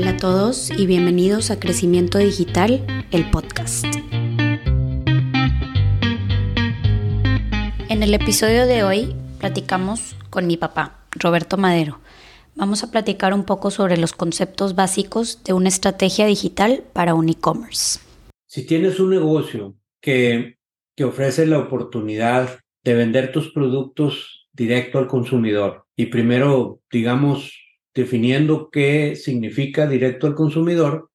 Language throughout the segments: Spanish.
Hola a todos y bienvenidos a Crecimiento Digital, el podcast. En el episodio de hoy platicamos con mi papá, Roberto Madero. Vamos a platicar un poco sobre los conceptos básicos de una estrategia digital para un e-commerce. Si tienes un negocio que, que ofrece la oportunidad de vender tus productos directo al consumidor y primero, digamos, definiendo qué significa directo al consumidor,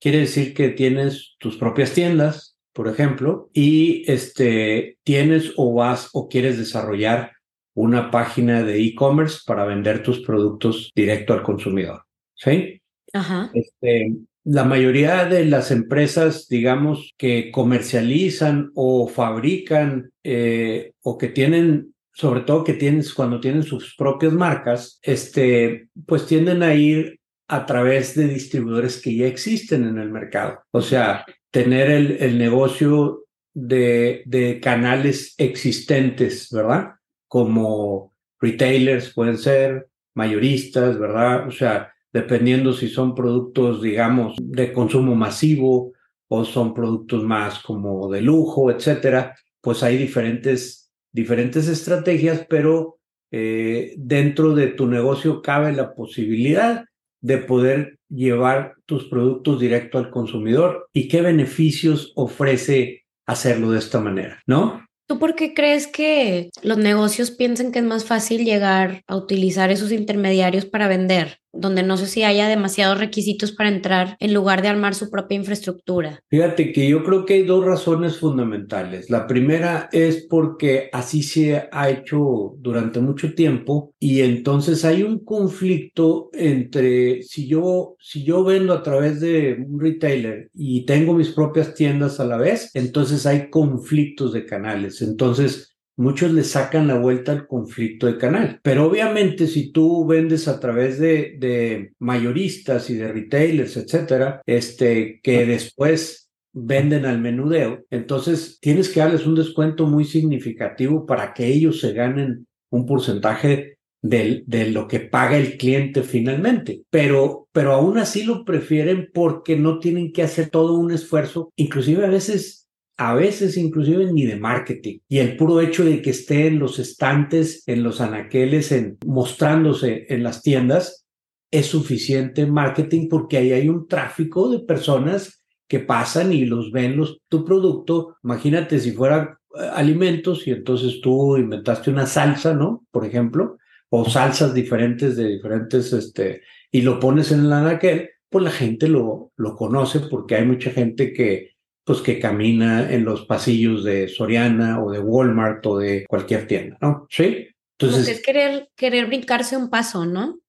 quiere decir que tienes tus propias tiendas, por ejemplo, y este, tienes o vas o quieres desarrollar una página de e-commerce para vender tus productos directo al consumidor. ¿Sí? Ajá. Este, la mayoría de las empresas, digamos, que comercializan o fabrican eh, o que tienen sobre todo que tienes cuando tienen sus propias marcas, este, pues tienden a ir a través de distribuidores que ya existen en el mercado. O sea, tener el, el negocio de, de canales existentes, ¿verdad? Como retailers pueden ser, mayoristas, ¿verdad? O sea, dependiendo si son productos, digamos, de consumo masivo o son productos más como de lujo, etcétera, pues hay diferentes diferentes estrategias, pero eh, dentro de tu negocio cabe la posibilidad de poder llevar tus productos directo al consumidor y qué beneficios ofrece hacerlo de esta manera, ¿no? ¿Tú por qué crees que los negocios piensan que es más fácil llegar a utilizar esos intermediarios para vender? Donde no sé si haya demasiados requisitos para entrar en lugar de armar su propia infraestructura? Fíjate que yo creo que hay dos razones fundamentales. La primera es porque así se ha hecho durante mucho tiempo y entonces hay un conflicto entre si yo si yo vendo a través de un retailer y tengo mis propias tiendas a la vez, entonces hay conflictos de canales. Entonces muchos le sacan la vuelta al conflicto de canal. Pero obviamente si tú vendes a través de, de mayoristas y de retailers, etcétera, este, que después venden al menudeo, entonces tienes que darles un descuento muy significativo para que ellos se ganen un porcentaje de, de, lo que paga el cliente finalmente. Pero, pero aún así lo prefieren porque no tienen que hacer todo un esfuerzo, inclusive a veces a veces inclusive ni de marketing. Y el puro hecho de que esté en los estantes, en los anaqueles, en, mostrándose en las tiendas, es suficiente marketing porque ahí hay un tráfico de personas que pasan y los ven los, tu producto. Imagínate si fueran eh, alimentos y entonces tú inventaste una salsa, ¿no? Por ejemplo, o salsas diferentes de diferentes, este, y lo pones en el anaquel, pues la gente lo, lo conoce porque hay mucha gente que pues que camina en los pasillos de Soriana o de Walmart o de cualquier tienda, ¿no? Sí. Entonces es querer, querer brincarse un paso, ¿no?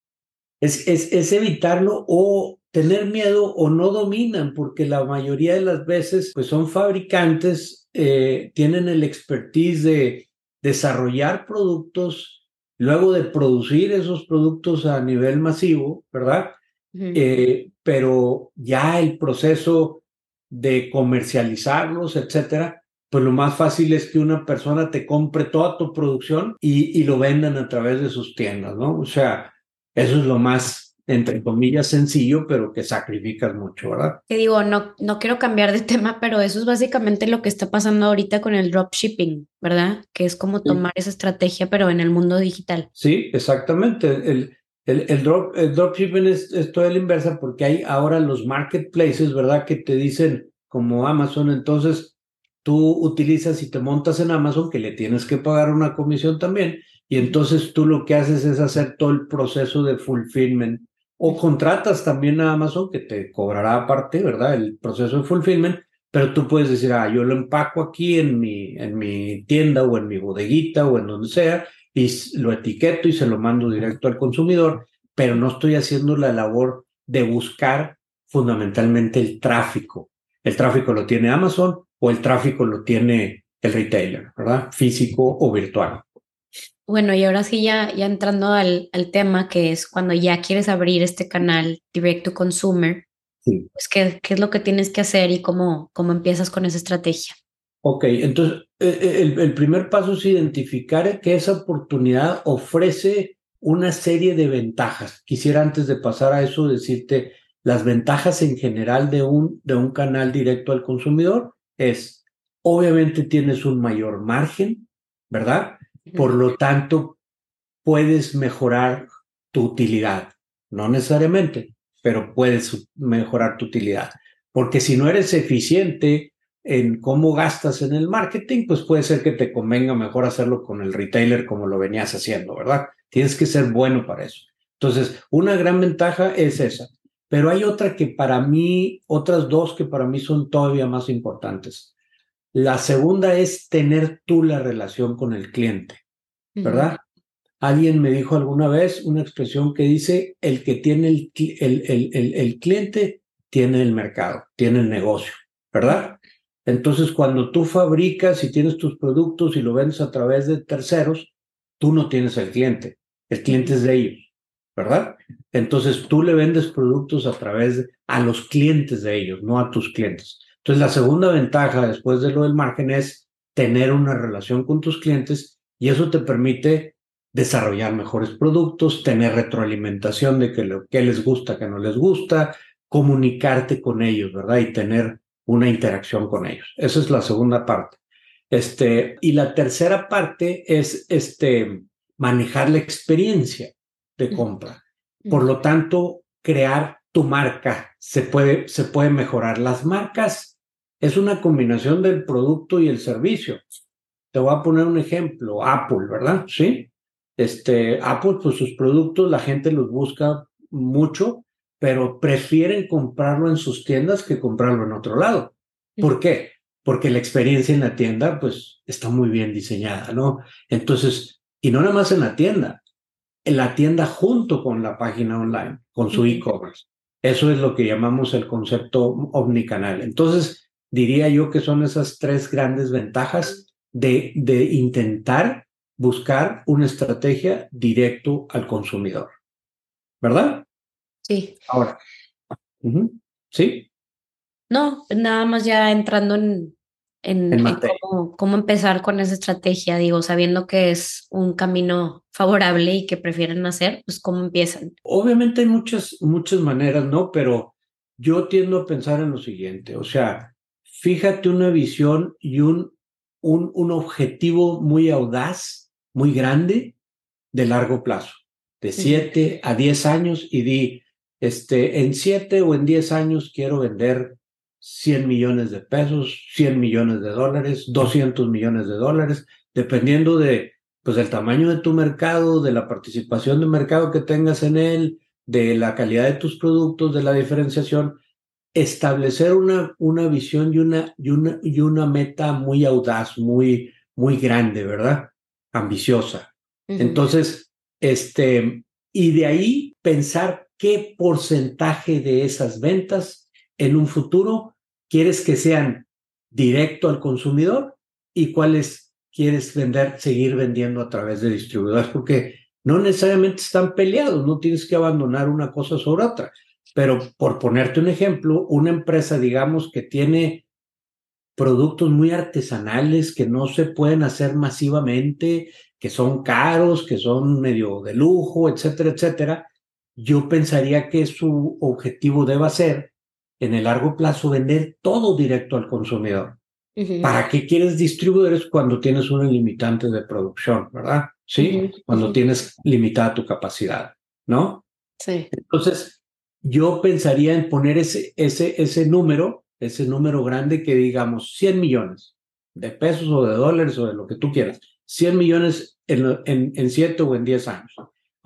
Es, es, es evitarlo o tener miedo o no dominan, porque la mayoría de las veces pues son fabricantes, eh, tienen el expertise de desarrollar productos, luego de producir esos productos a nivel masivo, ¿verdad? eh, pero ya el proceso de comercializarlos, etcétera, pues lo más fácil es que una persona te compre toda tu producción y, y, lo vendan a través de sus tiendas, ¿no? O sea, eso es lo más, entre comillas, sencillo, pero que sacrificas mucho, ¿verdad? Te digo, no, no quiero cambiar de tema, pero eso es básicamente lo que está pasando ahorita con el dropshipping, ¿verdad? Que es como tomar sí. esa estrategia, pero en el mundo digital. Sí, exactamente. El, el, el, drop, el dropshipping es, es toda la inversa porque hay ahora los marketplaces, ¿verdad? Que te dicen como Amazon, entonces tú utilizas y te montas en Amazon que le tienes que pagar una comisión también y entonces tú lo que haces es hacer todo el proceso de fulfillment o contratas también a Amazon que te cobrará aparte, ¿verdad? El proceso de fulfillment, pero tú puedes decir, ah, yo lo empaco aquí en mi, en mi tienda o en mi bodeguita o en donde sea y lo etiqueto y se lo mando directo al consumidor, pero no estoy haciendo la labor de buscar fundamentalmente el tráfico. El tráfico lo tiene Amazon o el tráfico lo tiene el retailer, ¿verdad? Físico o virtual. Bueno, y ahora sí ya, ya entrando al, al tema que es cuando ya quieres abrir este canal direct to consumer, sí. pues ¿qué, qué es lo que tienes que hacer y cómo, cómo empiezas con esa estrategia. Ok, entonces el, el, primer paso es identificar que esa oportunidad ofrece una serie de ventajas. Quisiera antes de pasar a eso decirte las ventajas en general de un, de un canal directo al consumidor es, obviamente tienes un mayor margen, ¿verdad? Por lo tanto, puedes mejorar tu utilidad. No necesariamente, pero puedes mejorar tu utilidad. Porque si no eres eficiente en cómo gastas en el marketing, pues puede ser que te convenga mejor hacerlo con el retailer como lo venías haciendo, ¿verdad? Tienes que ser bueno para eso. Entonces, una gran ventaja es esa. Pero hay otra que para mí, otras dos que para mí son todavía más importantes. La segunda es tener tú la relación con el cliente, ¿verdad? Alguien me dijo alguna vez una expresión que dice, el que tiene el, el, el, el, cliente tiene el mercado, tiene el negocio, ¿verdad? Entonces, cuando tú fabricas y tienes tus productos y lo vendes a través de terceros, tú no tienes el cliente, el cliente es de ellos, ¿verdad? Entonces, tú le vendes productos a través de, a los clientes de ellos, no a tus clientes. Entonces, la segunda ventaja después de lo del margen es tener una relación con tus clientes y eso te permite desarrollar mejores productos, tener retroalimentación de que lo que les gusta, que no les gusta, comunicarte con ellos, ¿verdad? Y tener una interacción con ellos. Esa es la segunda parte. Este, y la tercera parte es este, manejar la experiencia de compra. Por lo tanto, crear tu marca se puede, se puede mejorar. Las marcas es una combinación del producto y el servicio. Te voy a poner un ejemplo, Apple, ¿verdad? Sí. Este, Apple, pues sus productos la gente los busca mucho, pero prefieren comprarlo en sus tiendas que comprarlo en otro lado. ¿Por qué? Porque la experiencia en la tienda, pues, está muy bien diseñada, ¿no? Entonces, y no nada más en la tienda, en la tienda junto con la página online, con su e-commerce. Eso es lo que llamamos el concepto omnicanal. Entonces, diría yo que son esas tres grandes ventajas de, de intentar buscar una estrategia directo al consumidor. ¿Verdad? Sí. Ahora. ¿Sí? No, nada más ya entrando en, en, cómo, empezar con esa estrategia, digo, sabiendo que es un camino favorable y que prefieren hacer, pues cómo empiezan. Obviamente hay muchas, muchas maneras, ¿no? Pero yo tiendo a pensar en lo siguiente, o sea, fíjate una visión y un, un, un objetivo muy audaz, muy grande, de largo plazo, de 7 a 10 años y di, este, en 7 o en 10 años quiero vender 100 millones de pesos, 100 millones de dólares, 200 millones de dólares, dependiendo de, pues, del tamaño de tu mercado, de la participación de mercado que tengas en él, de la calidad de tus productos, de la diferenciación, establecer una, una visión y una, y una, y una meta muy audaz, muy, muy grande, ¿verdad? Ambiciosa. Entonces, este, y de ahí pensar qué porcentaje de esas ventas en un futuro quieres que sean directo al consumidor y cuáles quieres vender, seguir vendiendo a través de distribuidores, porque no necesariamente están peleados, no tienes que abandonar una cosa sobre otra. Pero por ponerte un ejemplo, una empresa, digamos, que tiene productos muy artesanales que no se pueden hacer masivamente, que son caros, que son medio de lujo, etcétera, etcétera, yo pensaría que su objetivo deba ser en el largo plazo vender todo directo al consumidor. ¿Para qué quieres distribuidores cuando tienes una limitante de producción, verdad? Sí, cuando tienes limitada tu capacidad, ¿no? Sí. Entonces, yo pensaría en poner ese, ese, ese número, ese número grande que digamos 100 millones de pesos o de dólares o de lo que tú quieras, 100 millones en, en, en 7 o en 10 años.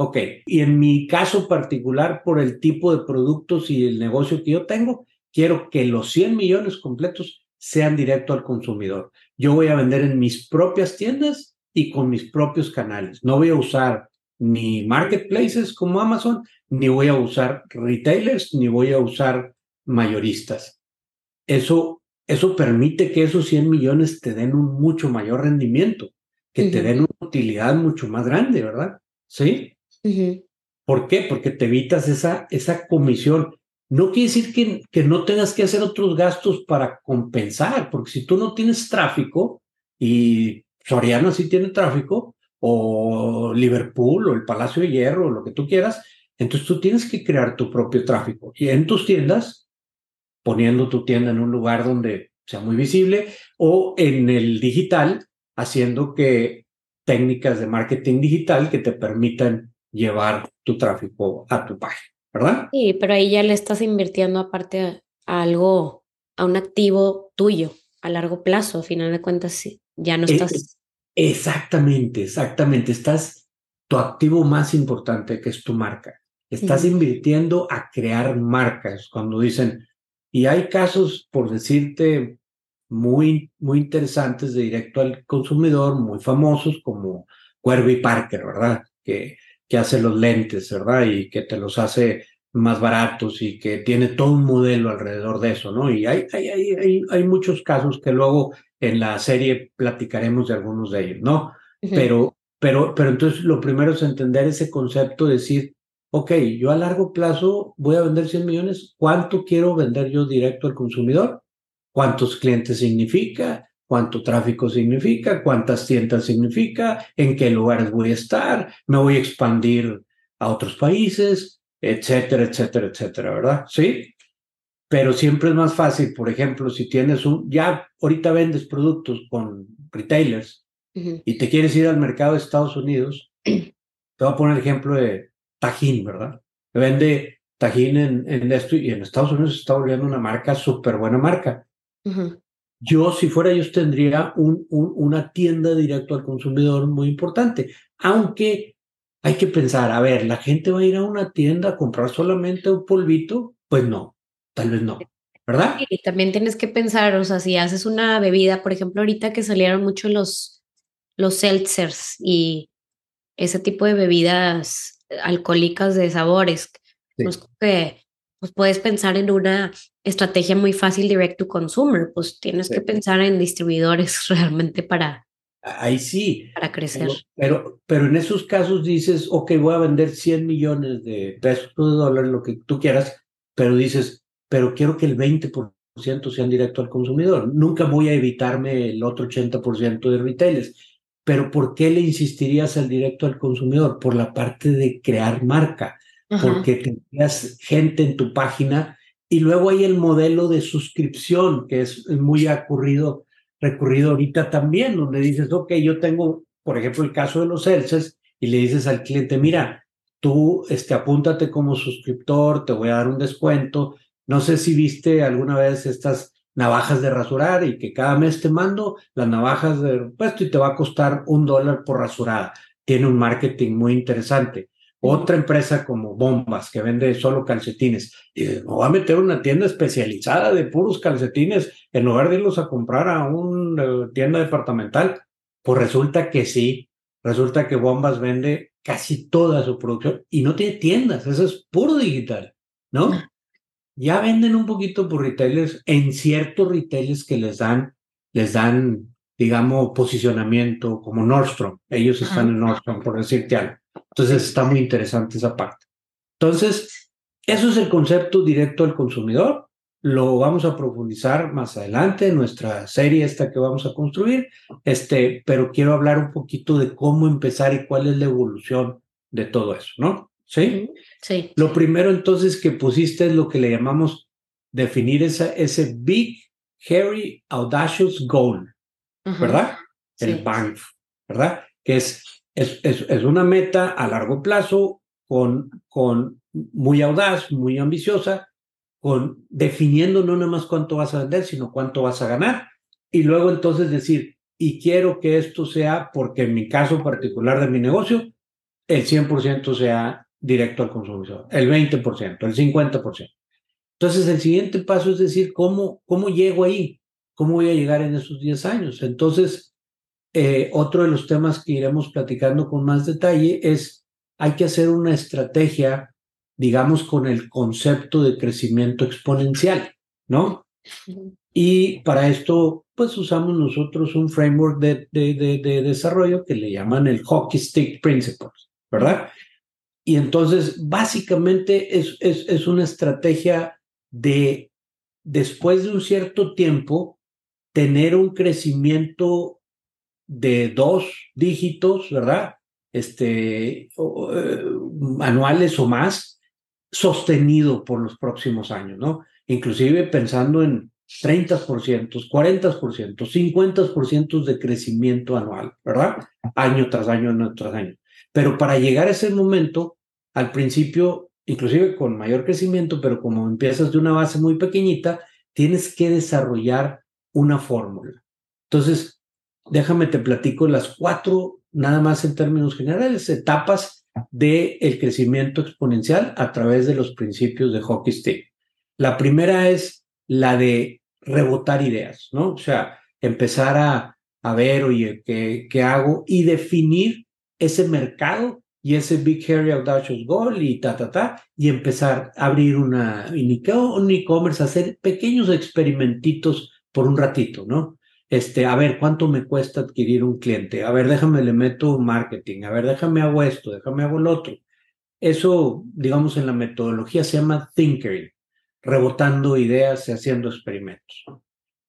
Ok, y en mi caso particular, por el tipo de productos y el negocio que yo tengo, quiero que los 100 millones completos sean directo al consumidor. Yo voy a vender en mis propias tiendas y con mis propios canales. No voy a usar ni marketplaces como Amazon, ni voy a usar retailers, ni voy a usar mayoristas. Eso, eso permite que esos 100 millones te den un mucho mayor rendimiento, que te den una utilidad mucho más grande, ¿verdad? ¿Sí? ¿Por qué? Porque te evitas esa, esa comisión. No quiere decir que, que no tengas que hacer otros gastos para compensar, porque si tú no tienes tráfico y Soriana sí tiene tráfico, o Liverpool, o el Palacio de Hierro, o lo que tú quieras, Entonces tú tienes que crear tu propio tráfico y en tus tiendas, poniendo tu tienda en un lugar donde sea muy visible o en el digital, haciendo que técnicas de marketing digital que te permitan llevar tu tráfico a tu página, ¿verdad? Sí, pero ahí ya le estás invirtiendo aparte a algo, a un activo tuyo a largo plazo, a final de cuentas, ya no estás. Exactamente, exactamente. Estás tu activo más importante que es tu marca. Estás invirtiendo a crear marcas. Cuando dicen, y hay casos, por decirte, muy, muy interesantes de directo al consumidor, muy famosos como Cuerby Parker, ¿verdad? Que, que hace los lentes, ¿verdad? Y que te los hace más baratos y que tiene todo un modelo alrededor de eso, ¿no? Y hay, hay, hay, hay, muchos casos que luego en la serie platicaremos de algunos de ellos, ¿no? Pero, pero, pero entonces lo primero es entender ese concepto, decir, ok, yo a largo plazo voy a vender 100 millones, ¿cuánto quiero vender yo directo al consumidor? ¿Cuántos clientes significa? ¿Cuánto tráfico significa? ¿Cuántas tiendas significa? ¿En qué lugares voy a estar? ¿Me voy a expandir a otros países? Etcétera, etcétera, etcétera, ¿verdad? Sí. Pero siempre es más fácil, por ejemplo, si tienes un, ya ahorita vendes productos con retailers y te quieres ir al mercado de Estados Unidos, te voy a poner el ejemplo de Tajín, ¿verdad? Vende Tajín en, en, esto y en Estados Unidos se está volviendo una marca súper buena marca. Yo, si fuera yo, tendría un, una tienda directo al consumidor muy importante, aunque hay que pensar, a ver, ¿la gente va a ir a una tienda a comprar solamente un polvito? Pues no, tal vez no, ¿verdad? Y también tienes que pensar, o sea, si haces una bebida, por ejemplo, ahorita que salieron mucho los, los seltzers y ese tipo de bebidas alcohólicas de sabores. Pues, que pues puedes pensar en una estrategia muy fácil direct to consumer, pues tienes que pensar en distribuidores realmente para ahí sí para crecer. Pero, pero, en esos casos dices, ok, voy a vender 100 millones de pesos, de dólares, lo que tú quieras, pero dices, pero quiero que el 20% sean directo al consumidor. Nunca voy a evitarme el otro 80% de retailers. Pero ¿por qué le insistirías al directo al consumidor? Por la parte de crear marca, porque tenías gente en tu página y luego hay el modelo de suscripción, que es muy ocurrido, recurrido ahorita también, donde dices, ok, yo tengo, por ejemplo, el caso de los CELSES y le dices al cliente, mira, tú este, apúntate como suscriptor, te voy a dar un descuento. No sé si viste alguna vez estas navajas de rasurar y que cada mes te mando las navajas de repuesto y te va a costar un dólar por rasurada. Tiene un marketing muy interesante. Otra empresa como Bombas, que vende solo calcetines, y me voy a meter una tienda especializada de puros calcetines en lugar de irlos a comprar a una eh, tienda departamental. Pues resulta que sí, resulta que Bombas vende casi toda su producción y no tiene tiendas, eso es puro digital, ¿no? ya venden un poquito por retailers en ciertos retailers que les dan, les dan, digamos, posicionamiento como Nordstrom. Ellos están en Nordstrom, por decirte algo. Entonces está muy interesante esa parte. Entonces, eso es el concepto directo al consumidor. Lo vamos a profundizar más adelante en nuestra serie esta que vamos a construir, este, pero quiero hablar un poquito de cómo empezar y cuál es la evolución de todo eso, ¿no? ¿Sí? Sí. Lo primero entonces que pusiste es lo que le llamamos definir esa, ese big, hairy, audacious goal, ¿verdad? El BANF, ¿verdad? Que es, es, es, una meta a largo plazo con, con muy audaz, muy ambiciosa, con definiendo no nada más cuánto vas a vender, sino cuánto vas a ganar. Y luego entonces decir, y quiero que esto sea, porque en mi caso particular de mi negocio, el 100% sea directo al consumidor, el 20%, el 50%. Entonces, el siguiente paso es decir, ¿cómo, cómo llego ahí? ¿Cómo voy a llegar en esos 10 años? Entonces, eh, otro de los temas que iremos platicando con más detalle es, hay que hacer una estrategia, digamos, con el concepto de crecimiento exponencial, ¿no? Y para esto, pues usamos nosotros un framework de, de, de, de desarrollo que le llaman el Hockey Stick Principles, ¿verdad? Y entonces, básicamente es, es, es, una estrategia de, después de un cierto tiempo, tener un crecimiento de dos dígitos, ¿verdad? Este, eh, anuales o más sostenido por los próximos años, ¿no? Inclusive pensando en 30%, 40%, 50% de crecimiento anual, ¿verdad? Año tras año, año tras año. Pero para llegar a ese momento, al principio, inclusive con mayor crecimiento, pero como empiezas de una base muy pequeñita, tienes que desarrollar una fórmula. Entonces, déjame te platico las cuatro, nada más en términos generales, etapas del el crecimiento exponencial a través de los principios de hockey stick. La primera es la de rebotar ideas, ¿no? O sea, empezar a, a ver, oye, ¿qué, ¿qué hago? Y definir ese mercado y ese Big Hairy Audacious Goal y ta, ta, ta, y empezar a abrir una, un e-commerce, hacer pequeños experimentitos por un ratito, ¿no? Este, a ver, ¿cuánto me cuesta adquirir un cliente? A ver, déjame, le meto marketing, a ver, déjame hago esto, déjame hago lo otro. Eso, digamos, en la metodología se llama thinkering, rebotando ideas y haciendo experimentos.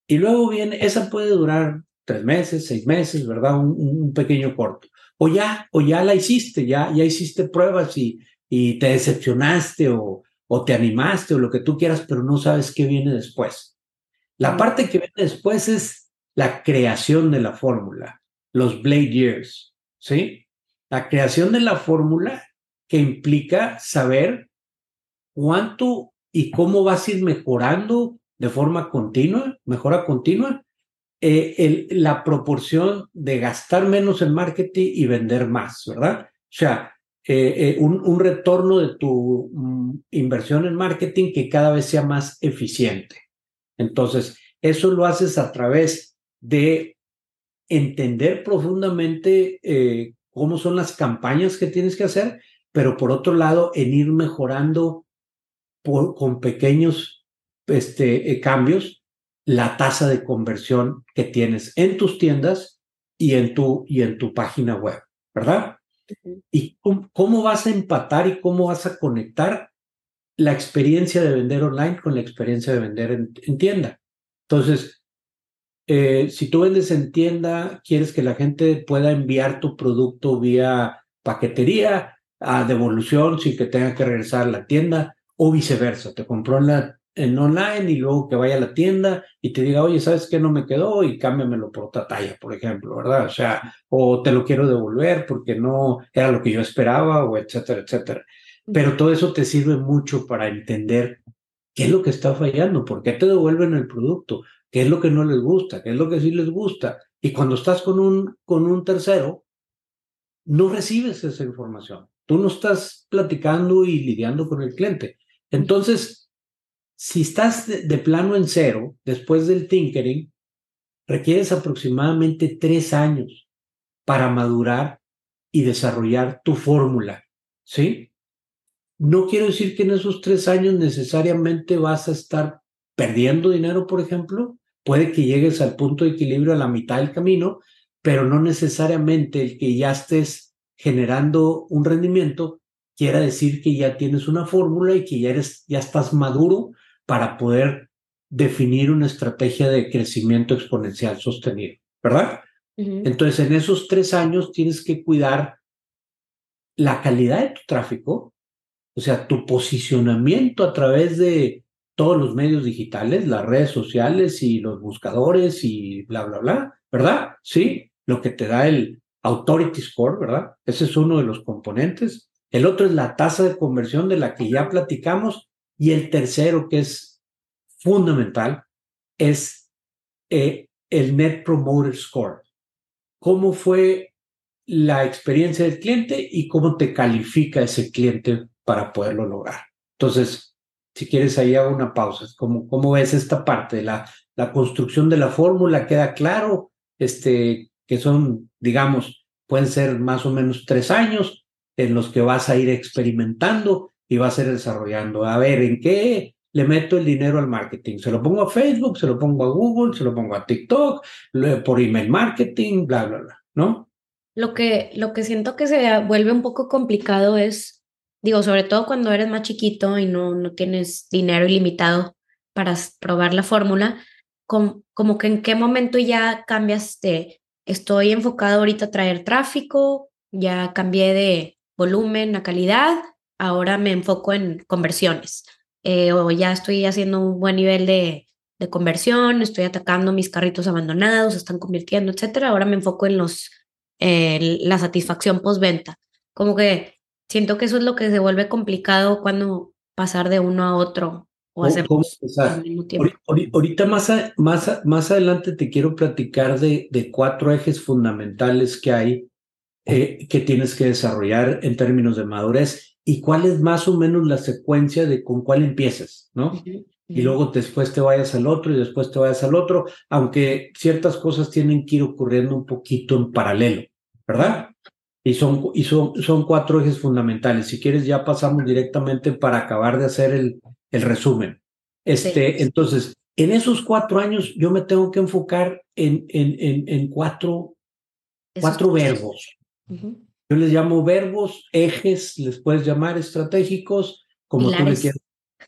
Y luego viene, esa puede durar tres meses, seis meses, ¿verdad? un pequeño corto o ya, o ya la hiciste, ya, ya hiciste pruebas y, y te decepcionaste o, o te animaste o lo que tú quieras, pero no sabes qué viene después. La parte que viene después es la creación de la fórmula, los Blade Years, ¿sí? La creación de la fórmula que implica saber cuánto y cómo vas a ir mejorando de forma continua, mejora continua, eh, la proporción de gastar menos en marketing y vender más, ¿verdad? O sea, eh, eh, un, un, retorno de tu mm, inversión en marketing que cada vez sea más eficiente. Entonces, eso lo haces a través de entender profundamente cómo son las campañas que tienes que hacer, pero por otro lado, en ir mejorando por, con pequeños este, cambios la tasa de conversión que tienes en tus tiendas y en tu, y en tu página web, ¿verdad? ¿Y cómo, vas a empatar y cómo vas a conectar la experiencia de vender online con la experiencia de vender en, tienda? Entonces, eh, si tú vendes en tienda, quieres que la gente pueda enviar tu producto vía paquetería a devolución sin que tenga que regresar a la tienda o viceversa. Te compró en la en online y luego que vaya a la tienda y te diga, oye, ¿sabes qué no me quedó? Y cámbiamelo por otra talla, por ejemplo, ¿verdad? O sea, o te lo quiero devolver porque no era lo que yo esperaba, o etcétera, etcétera. Pero todo eso te sirve mucho para entender qué es lo que está fallando, por qué te devuelven el producto, qué es lo que no les gusta, qué es lo que sí les gusta. Y cuando estás con un, con un tercero, no recibes esa información. Tú no estás platicando y lidiando con el cliente. Entonces, si estás de, plano en cero, después del tinkering, requieres aproximadamente tres años para madurar y desarrollar tu fórmula, ¿sí? No quiero decir que en esos tres años necesariamente vas a estar perdiendo dinero, por ejemplo. Puede que llegues al punto de equilibrio a la mitad del camino, pero no necesariamente el que ya estés generando un rendimiento quiera decir que ya tienes una fórmula y que ya eres, ya estás maduro para poder definir una estrategia de crecimiento exponencial sostenido, ¿verdad? Entonces, en esos tres años tienes que cuidar la calidad de tu tráfico, o sea, tu posicionamiento a través de todos los medios digitales, las redes sociales y los buscadores y bla, bla, bla, ¿verdad? Sí, lo que te da el Authority Score, ¿verdad? Ese es uno de los componentes. El otro es la tasa de conversión de la que ya platicamos y el tercero, que es fundamental, es eh, el Net Promoter Score. ¿Cómo fue la experiencia del cliente y cómo te califica ese cliente para poderlo lograr? Entonces, si quieres, ahí hago una pausa. ¿Cómo, cómo ves esta parte la, la construcción de la fórmula? ¿Queda claro? Este, que son, digamos, pueden ser más o menos tres años en los que vas a ir experimentando y va a ser desarrollando. A ver, ¿en qué le meto el dinero al marketing? ¿Se lo pongo a Facebook? ¿Se lo pongo a Google? ¿Se lo pongo a TikTok? ¿Por email marketing? Bla, bla, bla, ¿no? Lo que, lo que siento que se vuelve un poco complicado es, digo, sobre todo cuando eres más chiquito y no, no tienes dinero ilimitado para probar la fórmula, como, como que en qué momento ya cambias de, estoy enfocado ahorita a traer tráfico, ya cambié de volumen, a calidad, ahora me enfoco en conversiones. Eh, o ya estoy haciendo un buen nivel de, de conversión, estoy atacando mis carritos abandonados, están convirtiendo, etcétera. Ahora me enfoco en los la satisfacción postventa. Como que siento que eso es lo que se vuelve complicado cuando pasar de uno a otro o hacer al mismo tiempo. Ahorita más, más, más adelante te quiero platicar de, de cuatro ejes fundamentales que hay eh, que tienes que desarrollar en términos de madurez y cuál es más o menos la secuencia de con cuál empiezas, ¿no? Y luego después te vayas al otro y después te vayas al otro, aunque ciertas cosas tienen que ir ocurriendo un poquito en paralelo, ¿verdad? Y son, y son, son cuatro ejes fundamentales. Si quieres, ya pasamos directamente para acabar de hacer el, el resumen. Este, Entonces, en esos cuatro años yo me tengo que enfocar en, en, en, en cuatro, cuatro verbos. Yo les llamo verbos, ejes, les puedes llamar estratégicos, como tú le quieras.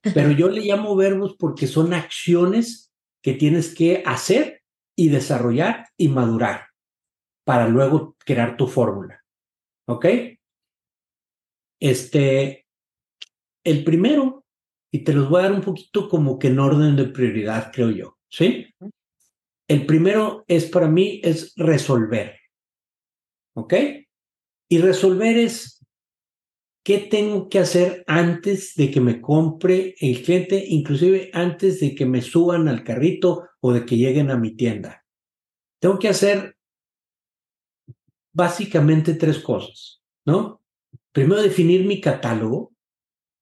Pero yo le llamo verbos porque son acciones que tienes que hacer y desarrollar y madurar para luego crear tu fórmula. ¿Ok? Este, el primero, y te los voy a dar un poquito como que en orden de prioridad, creo yo, ¿sí? El primero es para mí, es resolver. ¿Ok? Y resolver es qué tengo que hacer antes de que me compre el cliente, inclusive antes de que me suban al carrito o de que lleguen a mi tienda. Tengo que hacer básicamente tres cosas, ¿no? Primero, definir mi catálogo.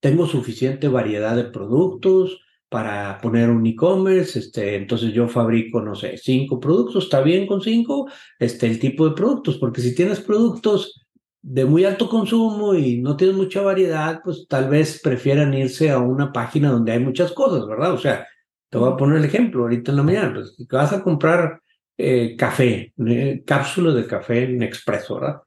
Tengo suficiente variedad de productos para poner un e-commerce, este, entonces yo fabrico, no sé, cinco productos, está bien con cinco, este, el tipo de productos, porque si tienes productos de muy alto consumo y no tienes mucha variedad, pues tal vez prefieran irse a una página donde hay muchas cosas, ¿verdad? O sea, te voy a poner el ejemplo ahorita en la mañana, pues vas a comprar eh, café, eh, cápsulas de café en expreso, ¿verdad?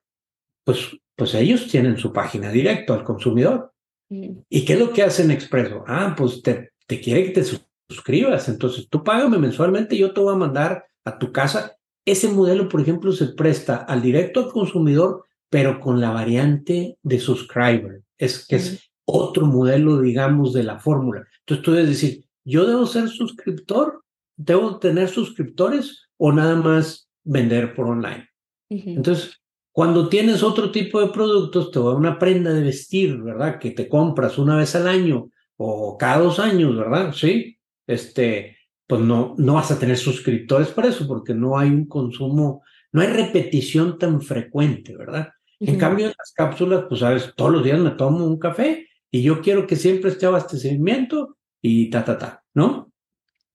Pues, pues ellos tienen su página directa al consumidor. ¿Y qué es lo que hacen Expreso? Ah, pues te, te quiere que te suscribas, entonces tú págame mensualmente yo te voy a mandar a tu casa. Ese modelo, por ejemplo, se presta al directo al consumidor pero con la variante de subscriber. Es que es otro modelo, digamos, de la fórmula. Entonces tú debes decir, ¿yo debo ser suscriptor? ¿Debo tener suscriptores o nada más vender por online? Entonces, cuando tienes otro tipo de productos, te va una prenda de vestir, ¿verdad? Que te compras una vez al año o cada dos años, ¿verdad? Sí. Este, pues no, no vas a tener suscriptores para eso porque no hay un consumo, no hay repetición tan frecuente, ¿verdad? En cambio, en las cápsulas, pues sabes, todos los días me tomo un café y yo quiero que siempre esté abastecimiento y ta, ta, ta, ¿no?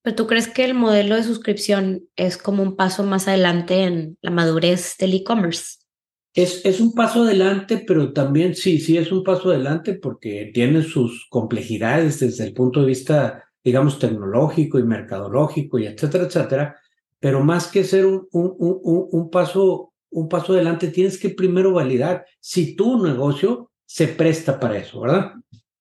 Pero tú crees que el modelo de suscripción es como un paso más adelante en la madurez del e-commerce? Es, es un paso adelante, pero también sí, sí es un paso adelante porque tiene sus complejidades desde el punto de vista, digamos, tecnológico y mercadológico y etcétera, etcétera. Pero más que ser un, un, un, un paso un paso adelante, tienes que primero validar si tu negocio se presta para eso, ¿verdad?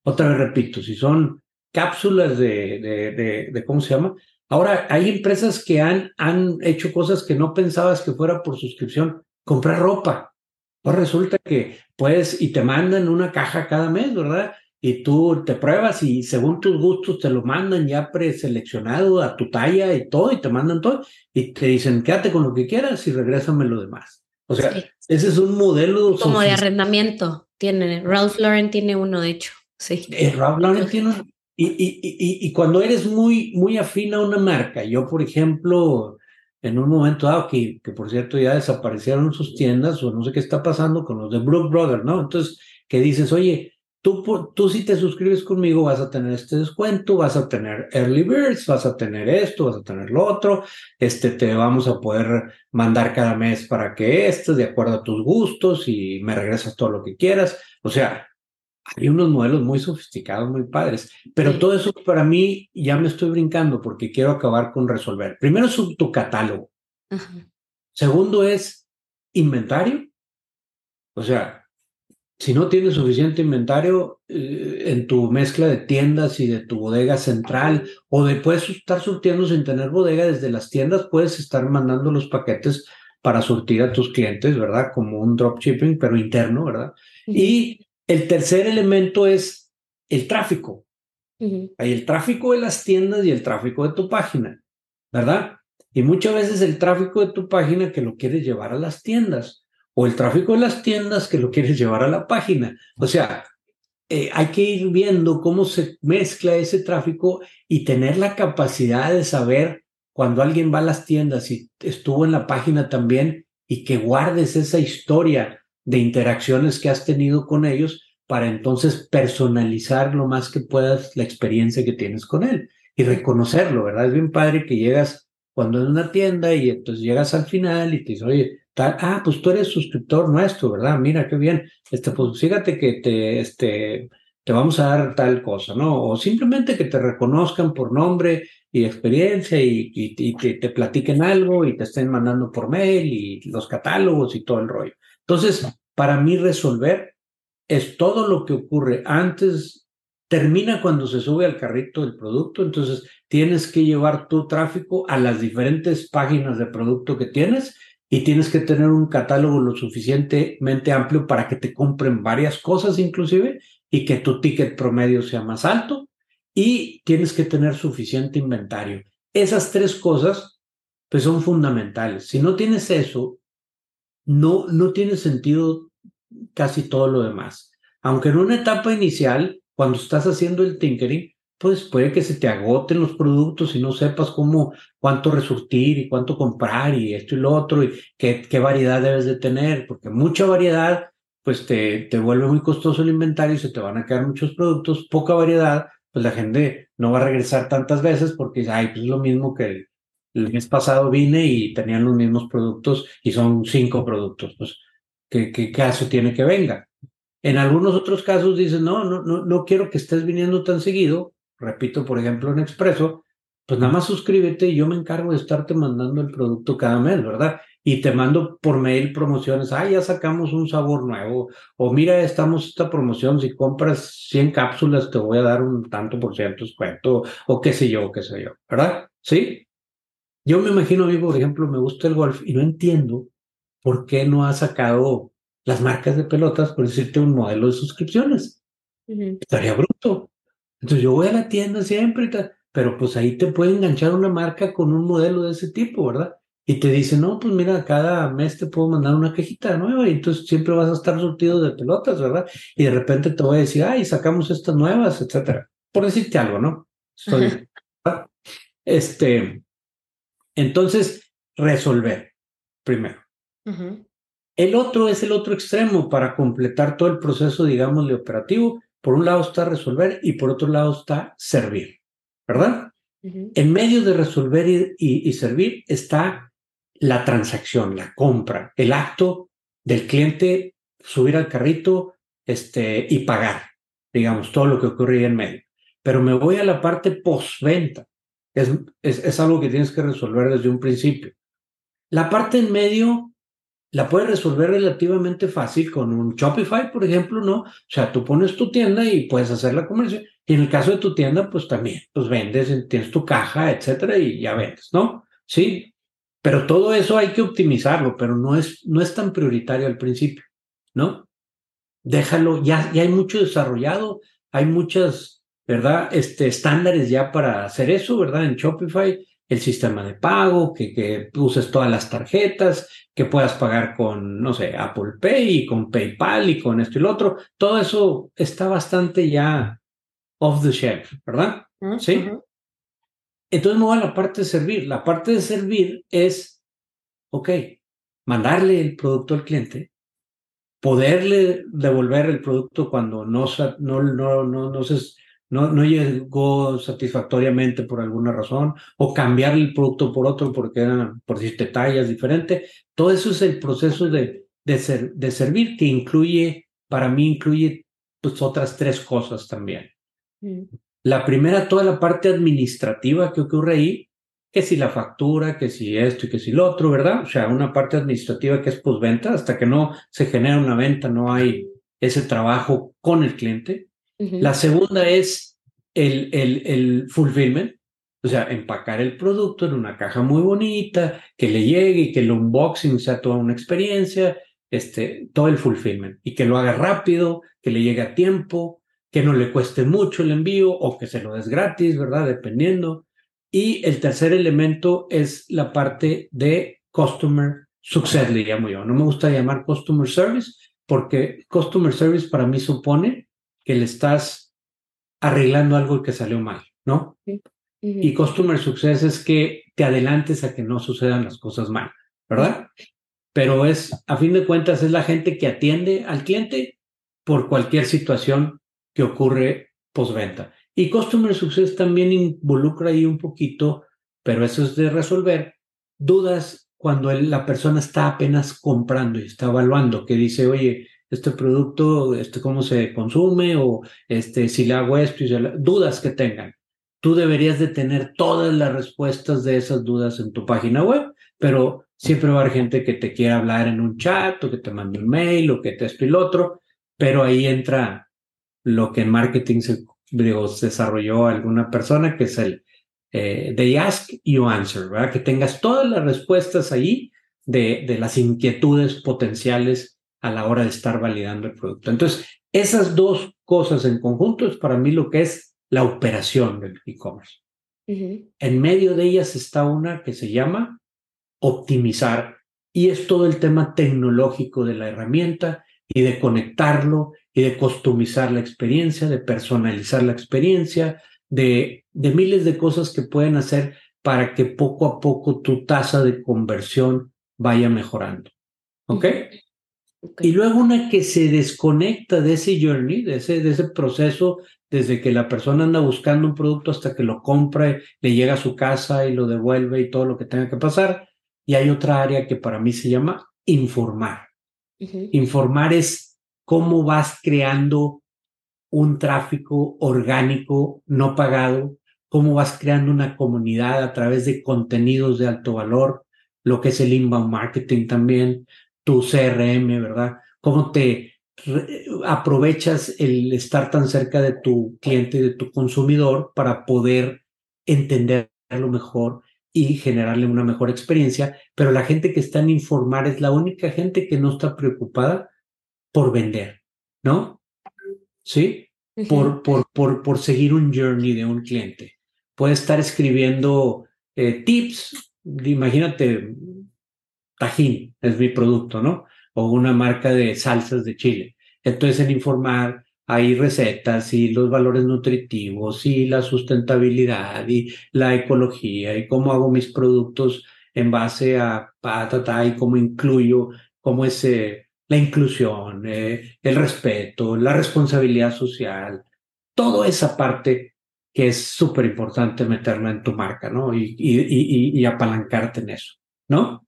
Otra vez repito, si son cápsulas de, de, de, ¿cómo se llama? Ahora, hay empresas que han, han hecho cosas que no pensabas que fuera por suscripción. Comprar ropa. Pues resulta que puedes y te mandan una caja cada mes, ¿verdad? y tú te pruebas y según tus gustos te lo mandan ya preseleccionado a tu talla y todo y te mandan todo y te dicen quédate con lo que quieras y regrésame lo demás. O sea, ese es un modelo como de arrendamiento. Tiene Ralph Lauren tiene uno de hecho. Sí. Eh, Ralph Lauren tiene uno. Y, y, y, y, cuando eres muy, muy afín a una marca, yo por ejemplo, en un momento dado, que, que por cierto ya desaparecieron sus tiendas o no sé qué está pasando con los de Brook Brothers, ¿no? Entonces, que dices, oye, Tú, tú si te suscribes conmigo vas a tener este descuento, vas a tener early birds, vas a tener esto, vas a tener lo otro, este te vamos a poder mandar cada mes para que estés de acuerdo a tus gustos y me regresas todo lo que quieras. O sea, hay unos modelos muy sofisticados, muy padres, pero todo eso para mí ya me estoy brincando porque quiero acabar con resolver. Primero es tu catálogo. Segundo es inventario. O sea, si no tienes suficiente inventario eh, en tu mezcla de tiendas y de tu bodega central, o de puedes estar surtiendo sin tener bodega desde las tiendas, puedes estar mandando los paquetes para surtir a tus clientes, ¿verdad? Como un dropshipping, pero interno, ¿verdad? Y el tercer elemento es el tráfico. Hay el tráfico de las tiendas y el tráfico de tu página, ¿verdad? Y muchas veces el tráfico de tu página que lo quieres llevar a las tiendas o el tráfico de las tiendas que lo quieres llevar a la página. O sea, eh, hay que ir viendo cómo se mezcla ese tráfico y tener la capacidad de saber cuando alguien va a las tiendas y estuvo en la página también y que guardes esa historia de interacciones que has tenido con ellos para entonces personalizar lo más que puedas la experiencia que tienes con él y reconocerlo, ¿verdad? Es bien padre que llegas cuando en una tienda y entonces llegas al final y te dices, oye, tal, ah, pues tú eres suscriptor nuestro, ¿verdad? Mira qué bien. Este, pues fíjate que te, este, te vamos a dar tal cosa, ¿no? O simplemente que te reconozcan por nombre y experiencia y, te, platiquen algo y te estén mandando por mail y los catálogos y todo el rollo. Entonces, para mí resolver es todo lo que ocurre antes, termina cuando se sube al carrito del producto, entonces tienes que llevar tu tráfico a las diferentes páginas de producto que tienes y tienes que tener un catálogo lo suficientemente amplio para que te compren varias cosas inclusive y que tu ticket promedio sea más alto y tienes que tener suficiente inventario. Esas tres cosas pues son fundamentales. Si no tienes eso, no, no tiene sentido casi todo lo demás. Aunque en una etapa inicial, cuando estás haciendo el tinkering, pues puede que se te agoten los productos y no sepas cómo, cuánto resurtir y cuánto comprar y esto y lo otro y qué, qué variedad debes de tener, porque mucha variedad pues te, te vuelve muy costoso el inventario y se te van a quedar muchos productos, poca variedad, pues la gente no va a regresar tantas veces porque ay, pues es lo mismo que el, mes pasado vine y tenían los mismos productos y son cinco productos, pues ¿qué, qué caso tiene que venga? En algunos otros casos dicen, no, no, no, no quiero que estés viniendo tan seguido, repito, por ejemplo, en Expreso, pues nada más suscríbete y yo me encargo de estarte mandando el producto cada mes, ¿verdad? y te mando por mail promociones, ah, ya sacamos un sabor nuevo, o mira, estamos esta promoción, si compras 100 cápsulas te voy a dar un tanto por ciento descuento, o qué sé yo, qué sé yo, ¿verdad? ¿Sí? Yo me imagino, amigo, por ejemplo, me gusta el golf y no entiendo por qué no ha sacado las marcas de pelotas, por decirte, un modelo de suscripciones. Estaría bruto. Entonces yo voy a la tienda siempre pero pues ahí te puede enganchar una marca con un modelo de ese tipo, ¿verdad? y te dice, no, pues mira, cada mes te puedo mandar una cajita nueva y entonces siempre vas a estar surtido de pelotas, ¿verdad? Y de repente te voy a decir, ay, sacamos estas nuevas, etcétera. Por decirte algo, ¿no? Estoy, este, entonces, resolver primero. El otro es el otro extremo para completar todo el proceso, digamos, de operativo. Por un lado está resolver y por otro lado está servir, ¿verdad? En medio de resolver y servir está la transacción, la compra, el acto del cliente subir al carrito este, y pagar, digamos, todo lo que ocurría en medio. Pero me voy a la parte postventa. Es, es, es algo que tienes que resolver desde un principio. La parte en medio la puedes resolver relativamente fácil con un Shopify, por ejemplo, ¿no? O sea, tú pones tu tienda y puedes hacer la comercio. Y en el caso de tu tienda, pues también, pues vendes, tienes tu caja, etcétera, y ya vendes, ¿no? Sí, pero todo eso hay que optimizarlo, pero no es, no es tan prioritario al principio, ¿no? Déjalo, ya, ya hay mucho desarrollado, hay muchas, ¿verdad? Este, estándares ya para hacer eso, ¿verdad? En Shopify, el sistema de pago, que, que uses todas las tarjetas, que puedas pagar con, no sé, Apple Pay y con PayPal y con esto y lo otro. Todo eso está bastante ya off the shelf, ¿verdad? Sí. Entonces me voy a la parte de servir. La parte de servir es, ok, mandarle el producto al cliente, poderle devolver el producto cuando no, no, no, no, no, no, no llegó satisfactoriamente por alguna razón, o cambiar el producto por otro porque eran, por decirte, tallas diferentes. Todo eso es el proceso de, de, ser, de servir que incluye, para mí incluye pues otras tres cosas también. Mm. La primera, toda la parte administrativa que ocurre ahí, que si la factura, que si esto y que si lo otro, ¿verdad? O sea, una parte administrativa que es postventa, hasta que no se genera una venta, no hay ese trabajo con el cliente. La segunda es el, el, el fulfillment, o sea, empacar el producto en una caja muy bonita, que le llegue y que el unboxing sea toda una experiencia, este, todo el fulfillment y que lo haga rápido, que le llegue a tiempo, que no le cueste mucho el envío o que se lo des gratis, ¿verdad? Dependiendo. Y el tercer elemento es la parte de customer success, le llamo yo. No me gusta llamar customer service porque customer service para mí supone que le estás arreglando algo que salió mal, ¿no? Y customer success es que te adelantes a que no sucedan las cosas mal, ¿verdad? Pero es, a fin de cuentas, es la gente que atiende al cliente por cualquier situación que ocurre postventa. Y Customer Success también involucra ahí un poquito, pero eso es de resolver, dudas cuando la persona está apenas comprando y está evaluando, que dice, oye, este producto, este, cómo se consume o este, si le hago esto, y dudas que tengan. Tú deberías de tener todas las respuestas de esas dudas en tu página web, pero siempre va a haber gente que te quiera hablar en un chat o que te mande un mail o que te esto y otro, pero ahí entra lo que en marketing se desarrolló alguna persona, que es el eh, They Ask, You Answer, ¿verdad? Que tengas todas las respuestas ahí de, de las inquietudes potenciales a la hora de estar validando el producto. Entonces, esas dos cosas en conjunto es para mí lo que es la operación del e-commerce. En medio de ellas está una que se llama optimizar y es todo el tema tecnológico de la herramienta y de conectarlo y de customizar la experiencia, de personalizar la experiencia, de, de miles de cosas que pueden hacer para que poco a poco tu tasa de conversión vaya mejorando. ¿Ok? Y luego una que se desconecta de ese journey, de ese, de ese proceso, desde que la persona anda buscando un producto hasta que lo compra, le llega a su casa y lo devuelve y todo lo que tenga que pasar. Y hay otra área que para mí se llama informar. Informar es cómo vas creando un tráfico orgánico no pagado, cómo vas creando una comunidad a través de contenidos de alto valor, lo que es el inbound marketing también, tu CRM, ¿verdad? Cómo te aprovechas el estar tan cerca de tu cliente y de tu consumidor para poder entenderlo mejor y generarle una mejor experiencia, pero la gente que está en informar es la única gente que no está preocupada por vender, ¿no? ¿Sí? por, por, por, por seguir un journey de un cliente. Puede estar escribiendo eh, tips, imagínate, Tajín es mi producto, ¿no? O una marca de salsas de Chile. Entonces, en informar hay recetas y los valores nutritivos y la sustentabilidad y la ecología y cómo hago mis productos en base a patata y cómo incluyo, cómo ese la inclusión, eh, el respeto, la responsabilidad social, toda esa parte que es súper importante meterla en tu marca, ¿no? Y, y, y, apalancarte en eso, ¿no?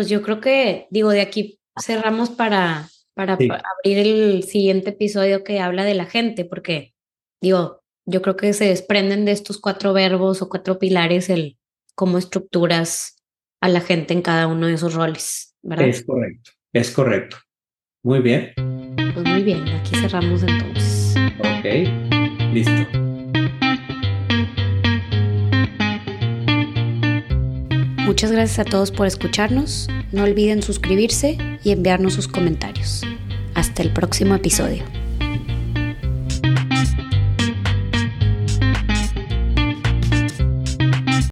Pues yo creo que, digo, de aquí cerramos para, para abrir el siguiente episodio que habla de la gente, porque, digo, yo creo que se desprenden de estos cuatro verbos o cuatro pilares el cómo estructuras a la gente en cada uno de esos roles, ¿verdad? Es correcto. Es correcto. Muy bien. Pues muy bien, aquí cerramos entonces. Ok, listo. Muchas gracias a todos por escucharnos. No olviden suscribirse y enviarnos sus comentarios. Hasta el próximo episodio.